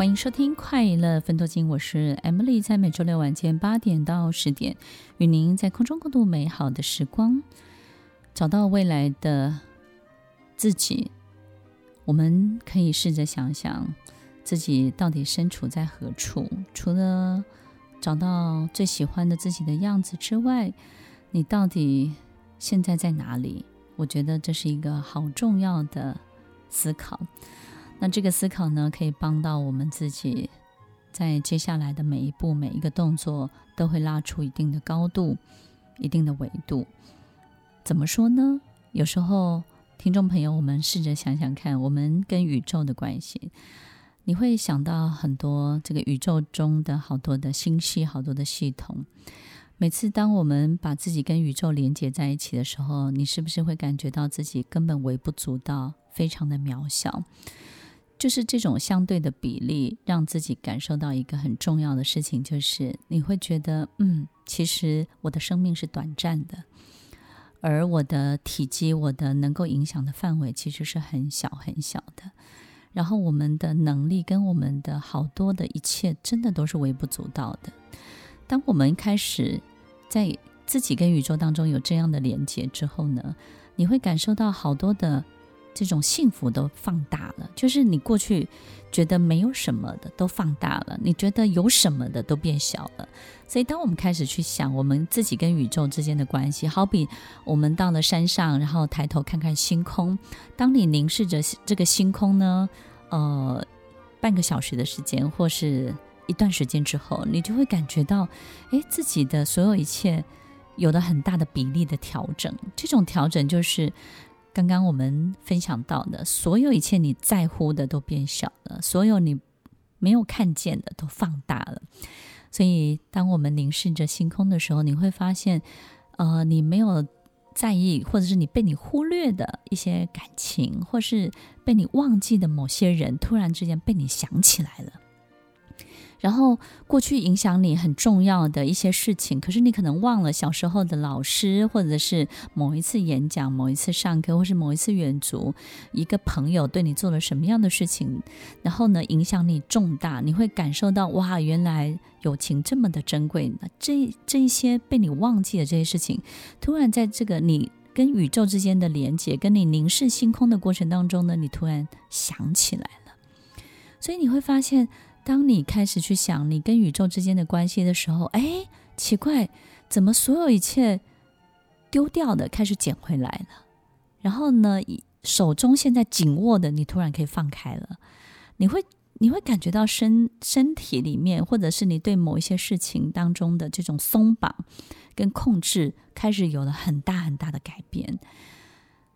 欢迎收听《快乐分多金》，我是 Emily，在每周六晚间八点到十点，与您在空中共度美好的时光，找到未来的自己。我们可以试着想想，自己到底身处在何处？除了找到最喜欢的自己的样子之外，你到底现在在哪里？我觉得这是一个好重要的思考。那这个思考呢，可以帮到我们自己，在接下来的每一步、每一个动作，都会拉出一定的高度、一定的维度。怎么说呢？有时候，听众朋友，我们试着想想看，我们跟宇宙的关系，你会想到很多这个宇宙中的好多的星系、好多的系统。每次当我们把自己跟宇宙连接在一起的时候，你是不是会感觉到自己根本微不足道，非常的渺小？就是这种相对的比例，让自己感受到一个很重要的事情，就是你会觉得，嗯，其实我的生命是短暂的，而我的体积、我的能够影响的范围其实是很小很小的。然后我们的能力跟我们的好多的一切，真的都是微不足道的。当我们开始在自己跟宇宙当中有这样的连接之后呢，你会感受到好多的。这种幸福都放大了，就是你过去觉得没有什么的都放大了，你觉得有什么的都变小了。所以，当我们开始去想我们自己跟宇宙之间的关系，好比我们到了山上，然后抬头看看星空。当你凝视着这个星空呢，呃，半个小时的时间或是一段时间之后，你就会感觉到，哎，自己的所有一切有了很大的比例的调整。这种调整就是。刚刚我们分享到的所有一切你在乎的都变小了，所有你没有看见的都放大了。所以，当我们凝视着星空的时候，你会发现，呃，你没有在意，或者是你被你忽略的一些感情，或是被你忘记的某些人，突然之间被你想起来了。然后过去影响你很重要的一些事情，可是你可能忘了小时候的老师，或者是某一次演讲、某一次上课，或是某一次远足，一个朋友对你做了什么样的事情，然后呢，影响你重大，你会感受到哇，原来友情这么的珍贵。那这这一些被你忘记的这些事情，突然在这个你跟宇宙之间的连接，跟你凝视星空的过程当中呢，你突然想起来了，所以你会发现。当你开始去想你跟宇宙之间的关系的时候，哎，奇怪，怎么所有一切丢掉的开始捡回来了？然后呢，手中现在紧握的，你突然可以放开了。你会你会感觉到身身体里面，或者是你对某一些事情当中的这种松绑跟控制，开始有了很大很大的改变。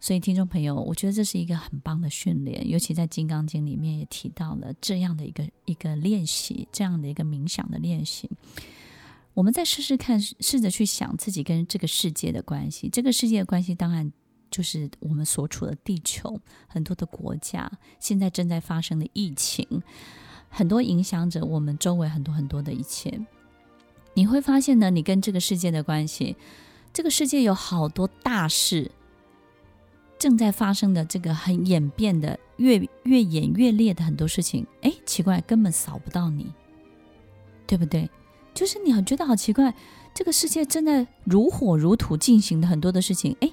所以，听众朋友，我觉得这是一个很棒的训练，尤其在《金刚经》里面也提到了这样的一个一个练习，这样的一个冥想的练习。我们再试试看，试着去想自己跟这个世界的关系。这个世界的关系，当然就是我们所处的地球，很多的国家现在正在发生的疫情，很多影响着我们周围很多很多的一切。你会发现呢，你跟这个世界的关系，这个世界有好多大事。正在发生的这个很演变的越越演越烈的很多事情，哎，奇怪，根本扫不到你，对不对？就是你很觉得好奇怪，这个世界正在如火如荼进行的很多的事情，哎，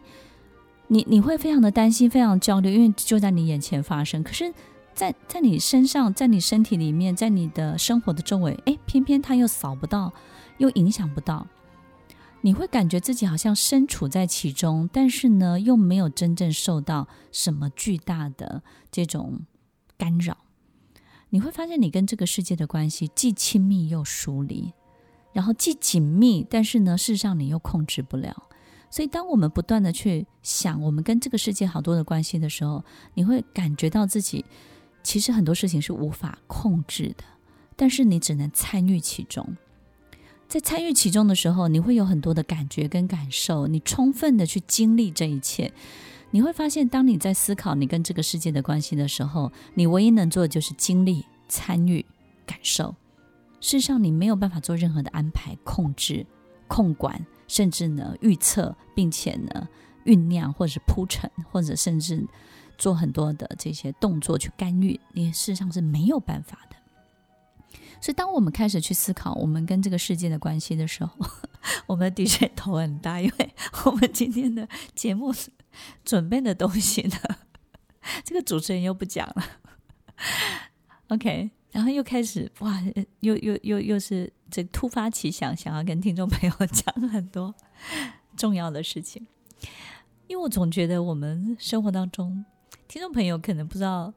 你你会非常的担心，非常焦虑，因为就在你眼前发生。可是在，在在你身上，在你身体里面，在你的生活的周围，哎，偏偏它又扫不到，又影响不到。你会感觉自己好像身处在其中，但是呢，又没有真正受到什么巨大的这种干扰。你会发现，你跟这个世界的关系既亲密又疏离，然后既紧密，但是呢，事实上你又控制不了。所以，当我们不断的去想我们跟这个世界好多的关系的时候，你会感觉到自己其实很多事情是无法控制的，但是你只能参与其中。在参与其中的时候，你会有很多的感觉跟感受，你充分的去经历这一切，你会发现，当你在思考你跟这个世界的关系的时候，你唯一能做的就是经历、参与、感受。事实上，你没有办法做任何的安排、控制、控管，甚至呢预测，并且呢酝酿，或者是铺陈，或者甚至做很多的这些动作去干预，你事实上是没有办法的。所以，当我们开始去思考我们跟这个世界的关系的时候，我们的确头很大，因为我们今天的节目准备的东西呢，这个主持人又不讲了。OK，然后又开始哇，又又又又是这突发奇想，想要跟听众朋友讲很多重要的事情。因为我总觉得我们生活当中，听众朋友可能不知道。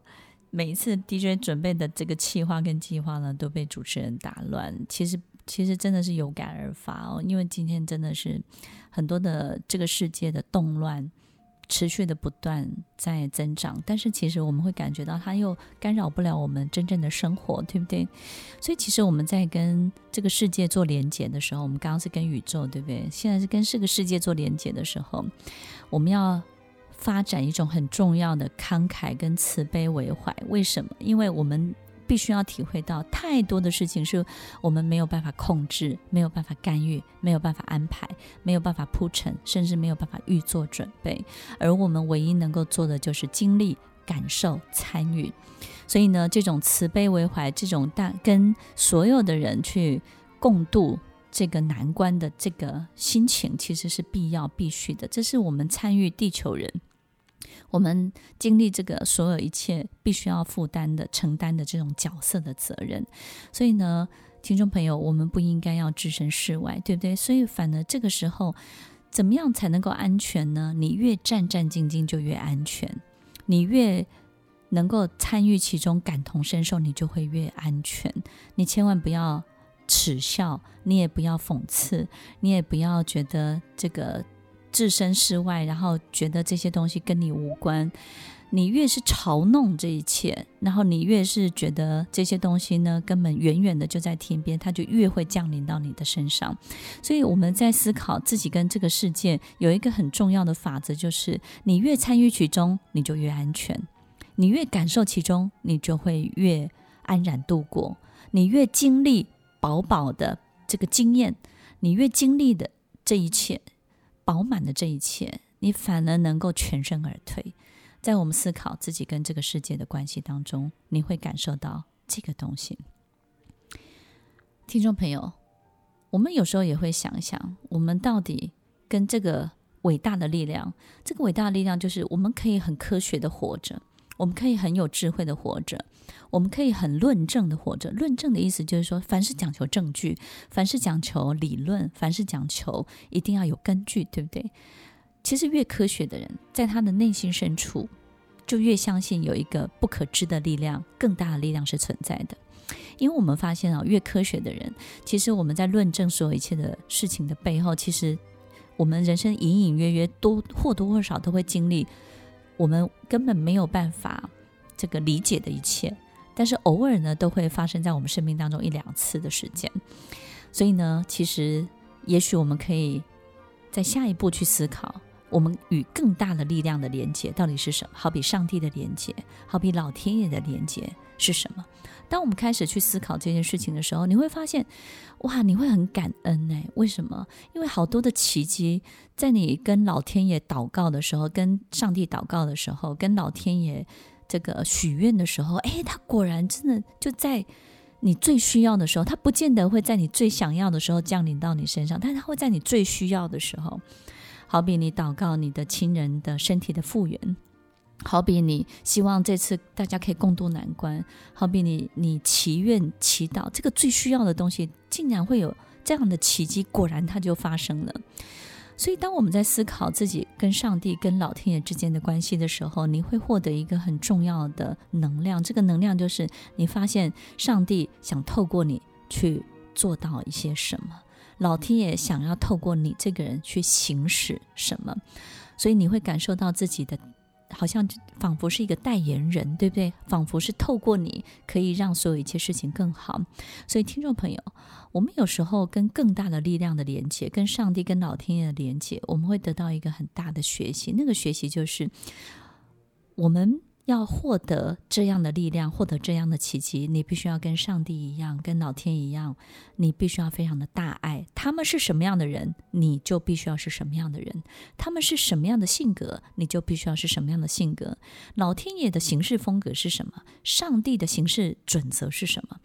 每一次 DJ 准备的这个企划跟计划呢，都被主持人打乱。其实，其实真的是有感而发哦，因为今天真的是很多的这个世界的动乱持续的不断在增长，但是其实我们会感觉到它又干扰不了我们真正的生活，对不对？所以，其实我们在跟这个世界做连接的时候，我们刚刚是跟宇宙，对不对？现在是跟这个世界做连接的时候，我们要。发展一种很重要的慷慨跟慈悲为怀，为什么？因为我们必须要体会到，太多的事情是我们没有办法控制、没有办法干预、没有办法安排、没有办法铺陈，甚至没有办法预做准备。而我们唯一能够做的，就是经历、感受、参与。所以呢，这种慈悲为怀，这种大跟所有的人去共度。这个难关的这个心情，其实是必要必须的。这是我们参与地球人，我们经历这个所有一切，必须要负担的、承担的这种角色的责任。所以呢，听众朋友，我们不应该要置身事外，对不对？所以，反而这个时候，怎么样才能够安全呢？你越战战兢兢，就越安全；你越能够参与其中、感同身受，你就会越安全。你千万不要。耻笑，你也不要讽刺，你也不要觉得这个置身事外，然后觉得这些东西跟你无关。你越是嘲弄这一切，然后你越是觉得这些东西呢，根本远远的就在天边，它就越会降临到你的身上。所以我们在思考自己跟这个世界有一个很重要的法则，就是你越参与其中，你就越安全；你越感受其中，你就会越安然度过；你越经历。饱饱的这个经验，你越经历的这一切，饱满的这一切，你反而能够全身而退。在我们思考自己跟这个世界的关系当中，你会感受到这个东西。听众朋友，我们有时候也会想一想，我们到底跟这个伟大的力量，这个伟大的力量就是我们可以很科学的活着。我们可以很有智慧的活着，我们可以很论证的活着。论证的意思就是说，凡是讲求证据，凡是讲求理论，凡是讲求一定要有根据，对不对？其实越科学的人，在他的内心深处，就越相信有一个不可知的力量，更大的力量是存在的。因为我们发现啊，越科学的人，其实我们在论证所有一切的事情的背后，其实我们人生隐隐约约都或多或少都会经历。我们根本没有办法这个理解的一切，但是偶尔呢，都会发生在我们生命当中一两次的时间。所以呢，其实也许我们可以在下一步去思考，我们与更大的力量的连接到底是什么？好比上帝的连接，好比老天爷的连接是什么？当我们开始去思考这件事情的时候，你会发现，哇，你会很感恩哎，为什么？因为好多的奇迹，在你跟老天爷祷告的时候，跟上帝祷告的时候，跟老天爷这个许愿的时候，哎，他果然真的就在你最需要的时候，他不见得会在你最想要的时候降临到你身上，但是他会在你最需要的时候，好比你祷告你的亲人的身体的复原。好比你希望这次大家可以共度难关，好比你你祈愿祈祷，这个最需要的东西，竟然会有这样的奇迹，果然它就发生了。所以，当我们在思考自己跟上帝、跟老天爷之间的关系的时候，你会获得一个很重要的能量。这个能量就是你发现上帝想透过你去做到一些什么，老天爷想要透过你这个人去行使什么，所以你会感受到自己的。好像仿佛是一个代言人，对不对？仿佛是透过你可以让所有一切事情更好。所以，听众朋友，我们有时候跟更大的力量的连接，跟上帝、跟老天爷的连接，我们会得到一个很大的学习。那个学习就是我们。要获得这样的力量，获得这样的奇迹，你必须要跟上帝一样，跟老天一样，你必须要非常的大爱。他们是什么样的人，你就必须要是什么样的人；他们是什么样的性格，你就必须要是什么样的性格。老天爷的行事风格是什么？上帝的行事准则是什么？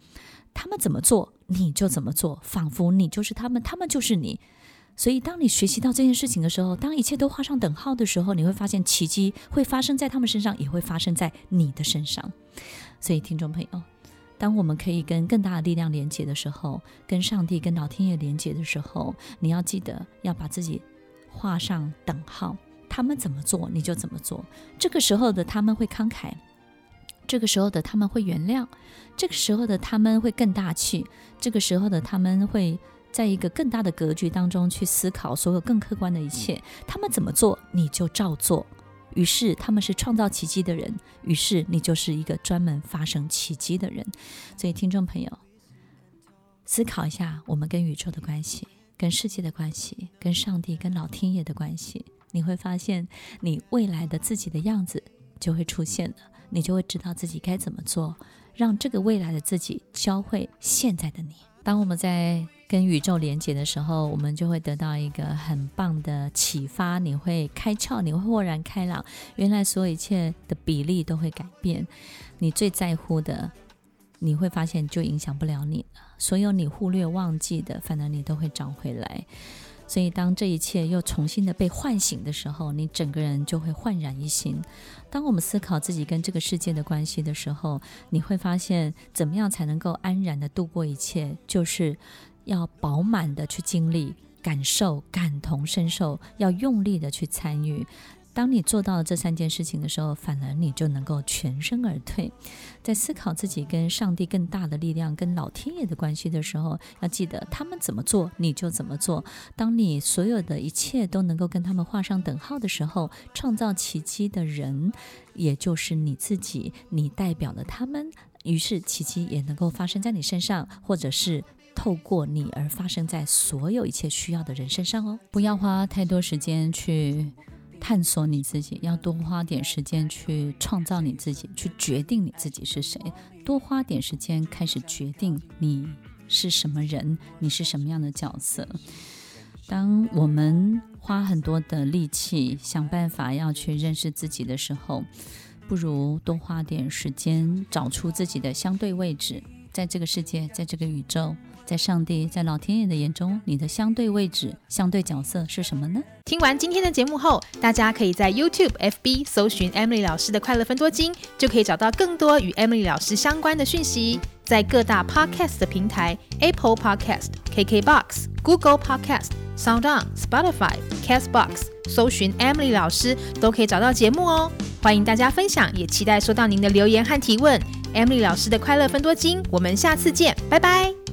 他们怎么做你就怎么做，仿佛你就是他们，他们就是你。所以，当你学习到这件事情的时候，当一切都画上等号的时候，你会发现奇迹会发生在他们身上，也会发生在你的身上。所以，听众朋友，当我们可以跟更大的力量连接的时候，跟上帝、跟老天爷连接的时候，你要记得要把自己画上等号。他们怎么做，你就怎么做。这个时候的他们会慷慨，这个时候的他们会原谅，这个时候的他们会更大气，这个时候的他们会。在一个更大的格局当中去思考所有更客观的一切，他们怎么做你就照做。于是他们是创造奇迹的人，于是你就是一个专门发生奇迹的人。所以听众朋友，思考一下我们跟宇宙的关系、跟世界的关系、跟上帝、跟老天爷的关系，你会发现你未来的自己的样子就会出现了，你就会知道自己该怎么做，让这个未来的自己教会现在的你。当我们在跟宇宙连接的时候，我们就会得到一个很棒的启发。你会开窍，你会豁然开朗。原来所有一切的比例都会改变。你最在乎的，你会发现就影响不了你了。所有你忽略、忘记的，反而你都会找回来。所以，当这一切又重新的被唤醒的时候，你整个人就会焕然一新。当我们思考自己跟这个世界的关系的时候，你会发现，怎么样才能够安然的度过一切，就是要饱满的去经历、感受、感同身受，要用力的去参与。当你做到了这三件事情的时候，反而你就能够全身而退。在思考自己跟上帝更大的力量、跟老天爷的关系的时候，要记得他们怎么做，你就怎么做。当你所有的一切都能够跟他们画上等号的时候，创造奇迹的人，也就是你自己，你代表了他们，于是奇迹也能够发生在你身上，或者是透过你而发生在所有一切需要的人身上哦。不要花太多时间去。探索你自己，要多花点时间去创造你自己，去决定你自己是谁。多花点时间开始决定你是什么人，你是什么样的角色。当我们花很多的力气想办法要去认识自己的时候，不如多花点时间找出自己的相对位置，在这个世界，在这个宇宙。在上帝、在老天爷的眼中，你的相对位置、相对角色是什么呢？听完今天的节目后，大家可以在 YouTube、FB 搜寻 Emily 老师的快乐分多金，就可以找到更多与 Emily 老师相关的讯息。在各大 Podcast 的平台，Apple Podcast、KKBox、Google Podcast、SoundOn、Spotify、Castbox，搜寻 Emily 老师都可以找到节目哦。欢迎大家分享，也期待收到您的留言和提问。Emily 老师的快乐分多金，我们下次见，拜拜。